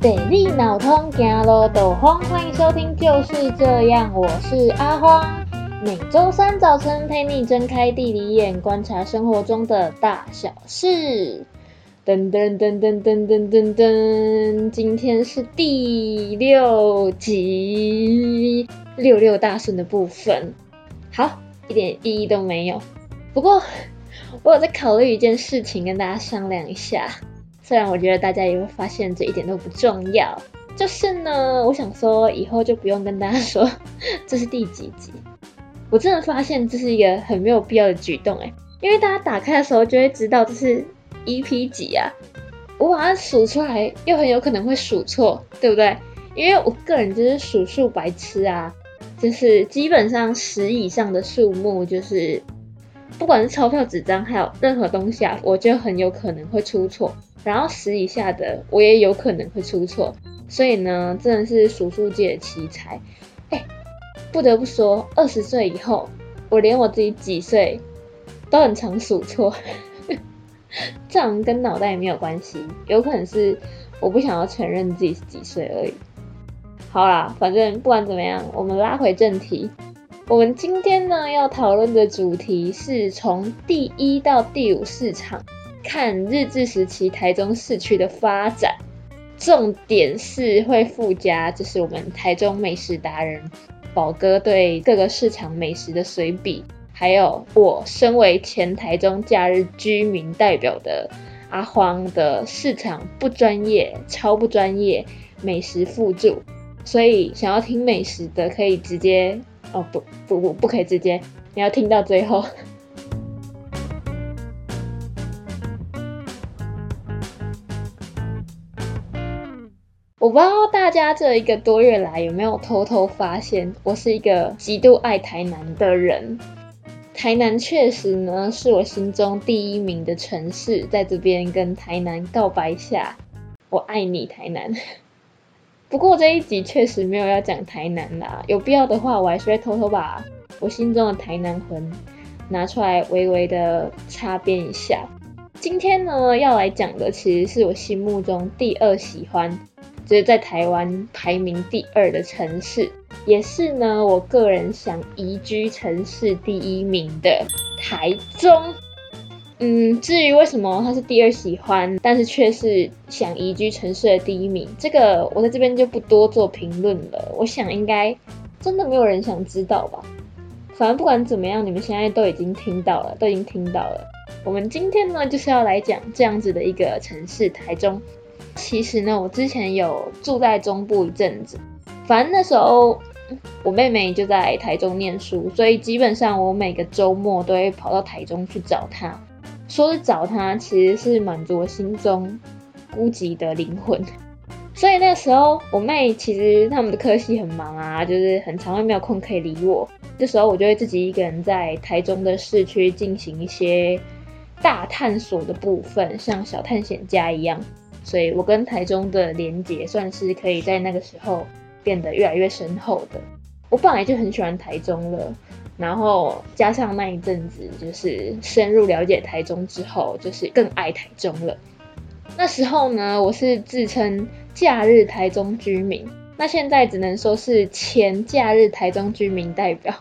地理脑通行路导风，欢迎收听就是这样，我是阿荒。每周三早晨陪你睁开地理眼，观察生活中的大小事。噔噔噔噔噔噔噔噔，今天是第六集，六六大顺的部分。好，一点意义都没有。不过，我有在考虑一件事情，跟大家商量一下。虽然我觉得大家也会发现这一点都不重要，就是呢，我想说以后就不用跟大家说 这是第几集。我真的发现这是一个很没有必要的举动诶，因为大家打开的时候就会知道这是 EP 几啊。我把它数出来，又很有可能会数错，对不对？因为我个人就是数数白痴啊，就是基本上十以上的数目就是。不管是钞票、纸张，还有任何东西啊，我就很有可能会出错。然后十以下的，我也有可能会出错。所以呢，真的是数数界的奇才。哎，不得不说，二十岁以后，我连我自己几岁都很常数错。这样跟脑袋也没有关系，有可能是我不想要承认自己是几岁而已。好啦，反正不管怎么样，我们拉回正题。我们今天呢要讨论的主题是从第一到第五市场看日治时期台中市区的发展，重点是会附加就是我们台中美食达人宝哥对各个市场美食的随笔，还有我身为前台中假日居民代表的阿荒的市场不专业、超不专业美食附注，所以想要听美食的可以直接。哦不不不，不可以直接，你要听到最后。我不知道大家这一个多月来有没有偷偷发现，我是一个极度爱台南的人。台南确实呢，是我心中第一名的城市，在这边跟台南告白下，我爱你台南。不过这一集确实没有要讲台南啦，有必要的话，我还是会偷偷把我心中的台南魂拿出来，微微的擦边一下。今天呢，要来讲的其实是我心目中第二喜欢，就是在台湾排名第二的城市，也是呢我个人想移居城市第一名的台中。嗯，至于为什么他是第二喜欢，但是却是想移居城市的第一名，这个我在这边就不多做评论了。我想应该真的没有人想知道吧。反正不管怎么样，你们现在都已经听到了，都已经听到了。我们今天呢，就是要来讲这样子的一个城市——台中。其实呢，我之前有住在中部一阵子，反正那时候我妹妹就在台中念书，所以基本上我每个周末都会跑到台中去找她。说是找他，其实是满足我心中孤寂的灵魂。所以那时候，我妹其实他们的科系很忙啊，就是很常会没有空可以理我。这时候，我就会自己一个人在台中的市区进行一些大探索的部分，像小探险家一样。所以我跟台中的连结算是可以在那个时候变得越来越深厚的。我本来就很喜欢台中了。然后加上那一阵子，就是深入了解台中之后，就是更爱台中了。那时候呢，我是自称假日台中居民，那现在只能说是前假日台中居民代表。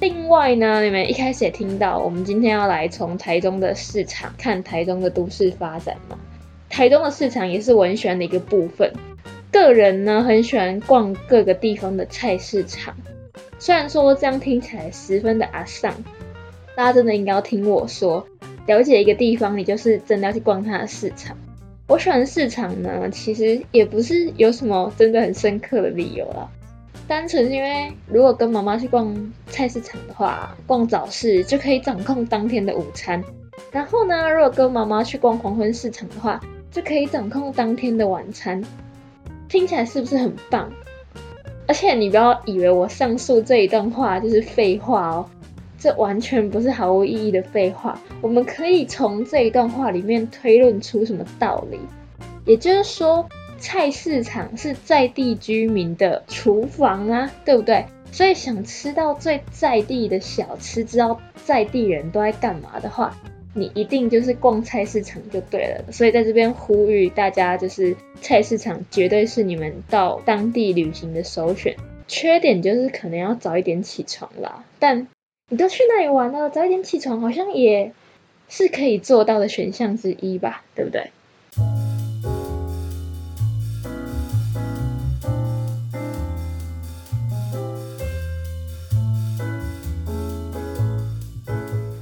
另外呢，你们一开始也听到，我们今天要来从台中的市场看台中的都市发展嘛。台中的市场也是我很喜欢的一个部分。个人呢，很喜欢逛各个地方的菜市场，虽然说这样听起来十分的阿丧，大家真的应该要听我说，了解一个地方，你就是真的要去逛它的市场。我喜欢市场呢，其实也不是有什么真的很深刻的理由啦，单纯是因为如果跟妈妈去逛菜市场的话，逛早市就可以掌控当天的午餐，然后呢，如果跟妈妈去逛黄昏市场的话，就可以掌控当天的晚餐。听起来是不是很棒？而且你不要以为我上述这一段话就是废话哦，这完全不是毫无意义的废话。我们可以从这一段话里面推论出什么道理？也就是说，菜市场是在地居民的厨房啊，对不对？所以想吃到最在地的小吃，知道在地人都在干嘛的话，你一定就是逛菜市场就对了。所以在这边呼吁大家，就是菜市场绝对是你们到当地旅行的首选。缺点就是可能要早一点起床啦，但你都去那里玩了，早一点起床好像也是可以做到的选项之一吧，对不对？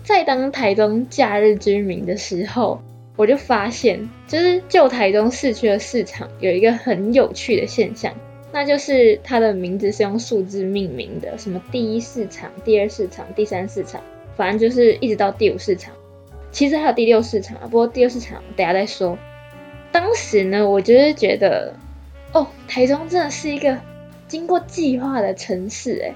在当台中假日居民的时候，我就发现，就是旧台中市区的市场有一个很有趣的现象，那就是它的名字是用数字命名的，什么第一市场、第二市场、第三市场，反正就是一直到第五市场。其实还有第六市场啊，不过第六市场等下再说。当时呢，我就是觉得，哦，台中真的是一个经过计划的城市，哎。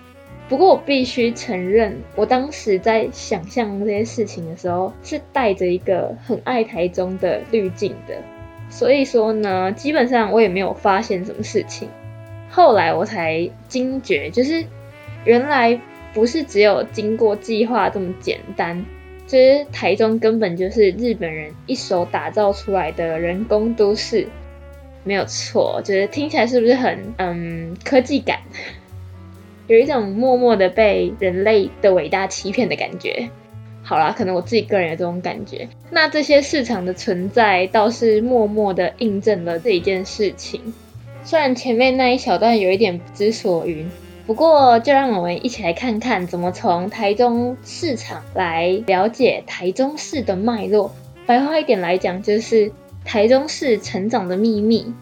不过我必须承认，我当时在想象这些事情的时候，是带着一个很爱台中的滤镜的。所以说呢，基本上我也没有发现什么事情。后来我才惊觉，就是原来不是只有经过计划这么简单，就是台中根本就是日本人一手打造出来的人工都市，没有错。就是听起来是不是很嗯科技感？有一种默默的被人类的伟大欺骗的感觉。好啦，可能我自己个人有这种感觉。那这些市场的存在，倒是默默的印证了这一件事情。虽然前面那一小段有一点不知所云，不过就让我们一起来看看，怎么从台中市场来了解台中市的脉络。白话一点来讲，就是台中市成长的秘密。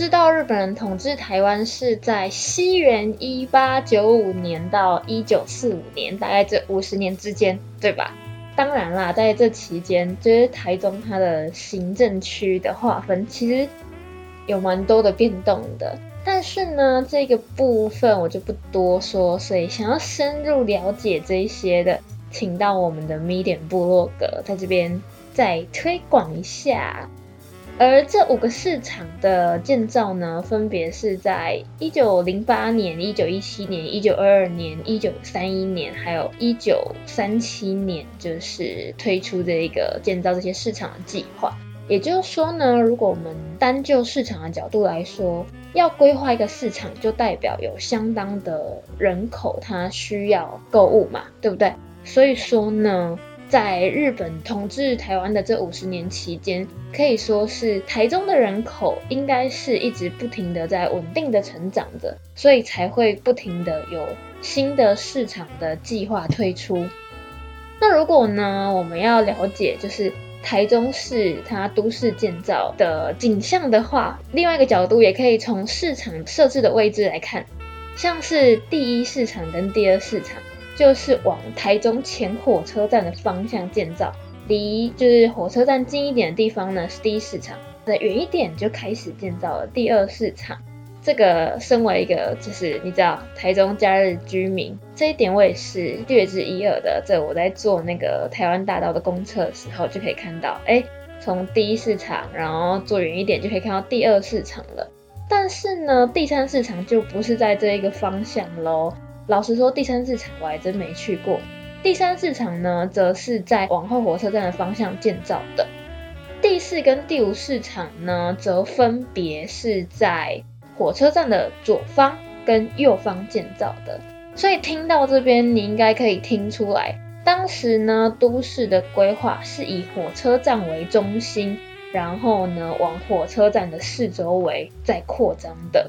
知道日本人统治台湾是在西元一八九五年到一九四五年，大概这五十年之间，对吧？当然啦，在这期间，就是台中它的行政区的划分其实有蛮多的变动的。但是呢，这个部分我就不多说，所以想要深入了解这些的，请到我们的 Medium 部落格，在这边再推广一下。而这五个市场的建造呢，分别是在一九零八年、一九一七年、一九二二年、一九三一年，还有一九三七年，就是推出这一个建造这些市场的计划。也就是说呢，如果我们单就市场的角度来说，要规划一个市场，就代表有相当的人口，它需要购物嘛，对不对？所以说呢。在日本统治台湾的这五十年期间，可以说是台中的人口应该是一直不停的在稳定的成长的，所以才会不停的有新的市场的计划推出。那如果呢，我们要了解就是台中市它都市建造的景象的话，另外一个角度也可以从市场设置的位置来看，像是第一市场跟第二市场。就是往台中前火车站的方向建造，离就是火车站近一点的地方呢是第一市场，那远一点就开始建造了第二市场。这个身为一个就是你知道台中假日居民，这一点我也是略知一二的。这我在做那个台湾大道的公测的时候就可以看到，哎，从第一市场然后坐远一点就可以看到第二市场了。但是呢，第三市场就不是在这一个方向喽。老实说，第三市场我还真没去过。第三市场呢，则是在往后火车站的方向建造的。第四跟第五市场呢，则分别是在火车站的左方跟右方建造的。所以听到这边，你应该可以听出来，当时呢，都市的规划是以火车站为中心，然后呢，往火车站的四周围再扩张的。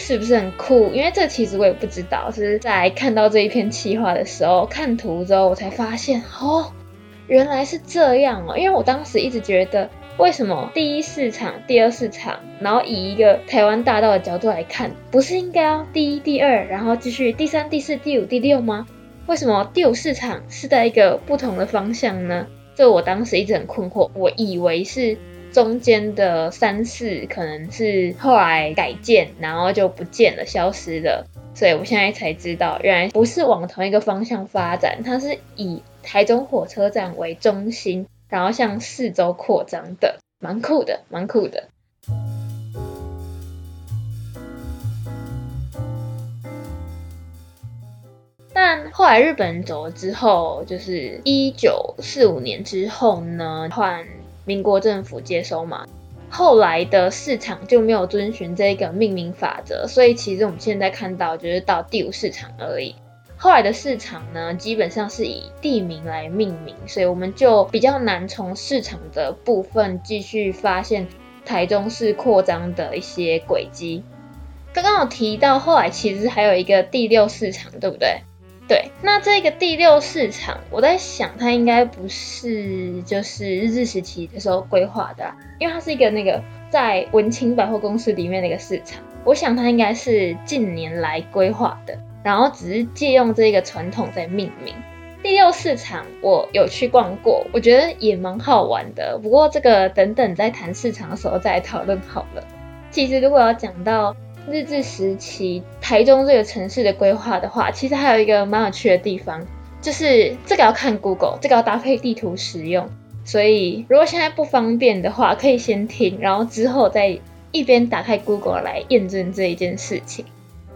是不是很酷？因为这其实我也不知道，是在看到这一篇企划的时候，看图之后我才发现，哦，原来是这样哦。因为我当时一直觉得，为什么第一市场、第二市场，然后以一个台湾大道的角度来看，不是应该要第一、第二，然后继续第三、第四、第五、第六吗？为什么第五市场是在一个不同的方向呢？这我当时一直很困惑，我以为是。中间的三四可能是后来改建，然后就不见了，消失了。所以我现在才知道，原来不是往同一个方向发展，它是以台中火车站为中心，然后向四周扩张的，蛮酷的，蛮酷的。但后来日本人走了之后，就是一九四五年之后呢，换民国政府接收嘛。后来的市场就没有遵循这个命名法则，所以其实我们现在看到就是到第五市场而已。后来的市场呢，基本上是以地名来命名，所以我们就比较难从市场的部分继续发现台中市扩张的一些轨迹。刚刚有提到，后来其实还有一个第六市场，对不对？对，那这个第六市场，我在想，它应该不是就是日治时期的时候规划的，因为它是一个那个在文清百货公司里面的一个市场，我想它应该是近年来规划的，然后只是借用这个传统在命名。第六市场我有去逛过，我觉得也蛮好玩的，不过这个等等在谈市场的时候再讨论好了。其实如果要讲到日治时期台中这个城市的规划的话，其实还有一个蛮有趣的地方，就是这个要看 Google，这个要搭配地图使用。所以如果现在不方便的话，可以先听，然后之后再一边打开 Google 来验证这一件事情。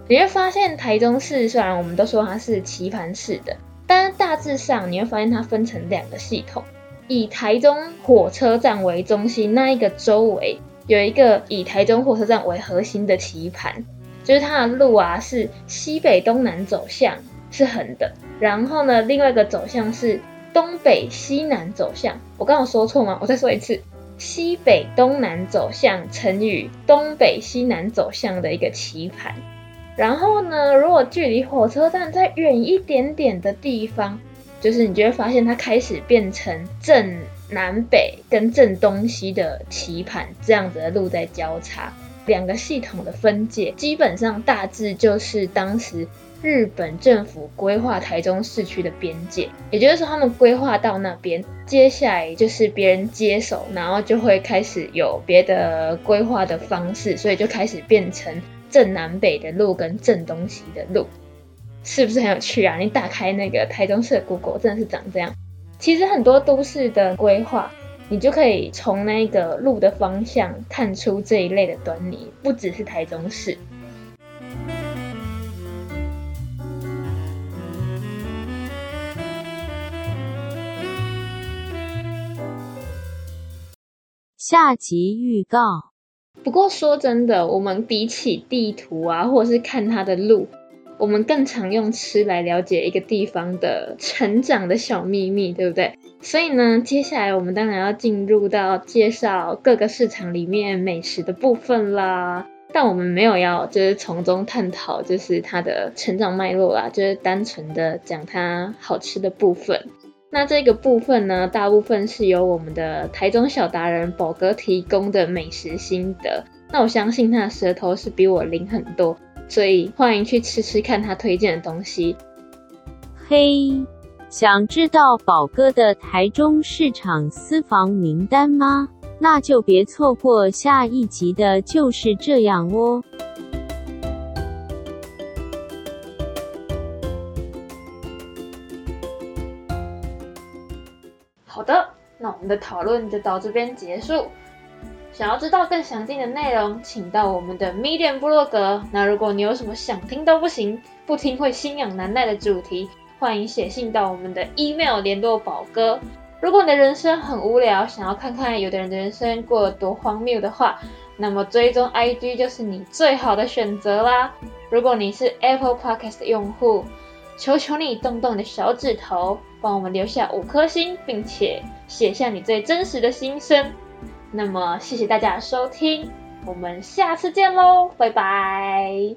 你会发现台中市虽然我们都说它是棋盘式的，但是大致上你会发现它分成两个系统，以台中火车站为中心，那一个周围。有一个以台中火车站为核心的棋盘，就是它的路啊是西北东南走向是横的，然后呢，另外一个走向是东北西南走向。我刚刚说错吗？我再说一次，西北东南走向乘以东北西南走向的一个棋盘。然后呢，如果距离火车站再远一点点的地方，就是你就会发现它开始变成正。南北跟正东西的棋盘这样子的路在交叉，两个系统的分界基本上大致就是当时日本政府规划台中市区的边界，也就是说他们规划到那边，接下来就是别人接手，然后就会开始有别的规划的方式，所以就开始变成正南北的路跟正东西的路，是不是很有趣啊？你打开那个台中市的 Google，真的是长这样。其实很多都市的规划，你就可以从那个路的方向看出这一类的端倪，不只是台中市。下集预告。不过说真的，我们比起地图啊，或者是看它的路。我们更常用吃来了解一个地方的成长的小秘密，对不对？所以呢，接下来我们当然要进入到介绍各个市场里面美食的部分啦。但我们没有要就是从中探讨就是它的成长脉络啦，就是单纯的讲它好吃的部分。那这个部分呢，大部分是由我们的台中小达人宝哥提供的美食心得。那我相信他的舌头是比我灵很多。所以欢迎去吃吃看他推荐的东西。嘿，想知道宝哥的台中市场私房名单吗？那就别错过下一集的就是这样哦。好的，那我们的讨论就到这边结束。想要知道更详尽的内容，请到我们的 Medium 部落格。那如果你有什么想听都不行、不听会心痒难耐的主题，欢迎写信到我们的 email 联络宝哥。如果你的人生很无聊，想要看看有的人的人生过得多荒谬的话，那么追踪 IG 就是你最好的选择啦。如果你是 Apple Podcast 用户，求求你动动你的小指头，帮我们留下五颗星，并且写下你最真实的心声。那么，谢谢大家收听，我们下次见喽，拜拜。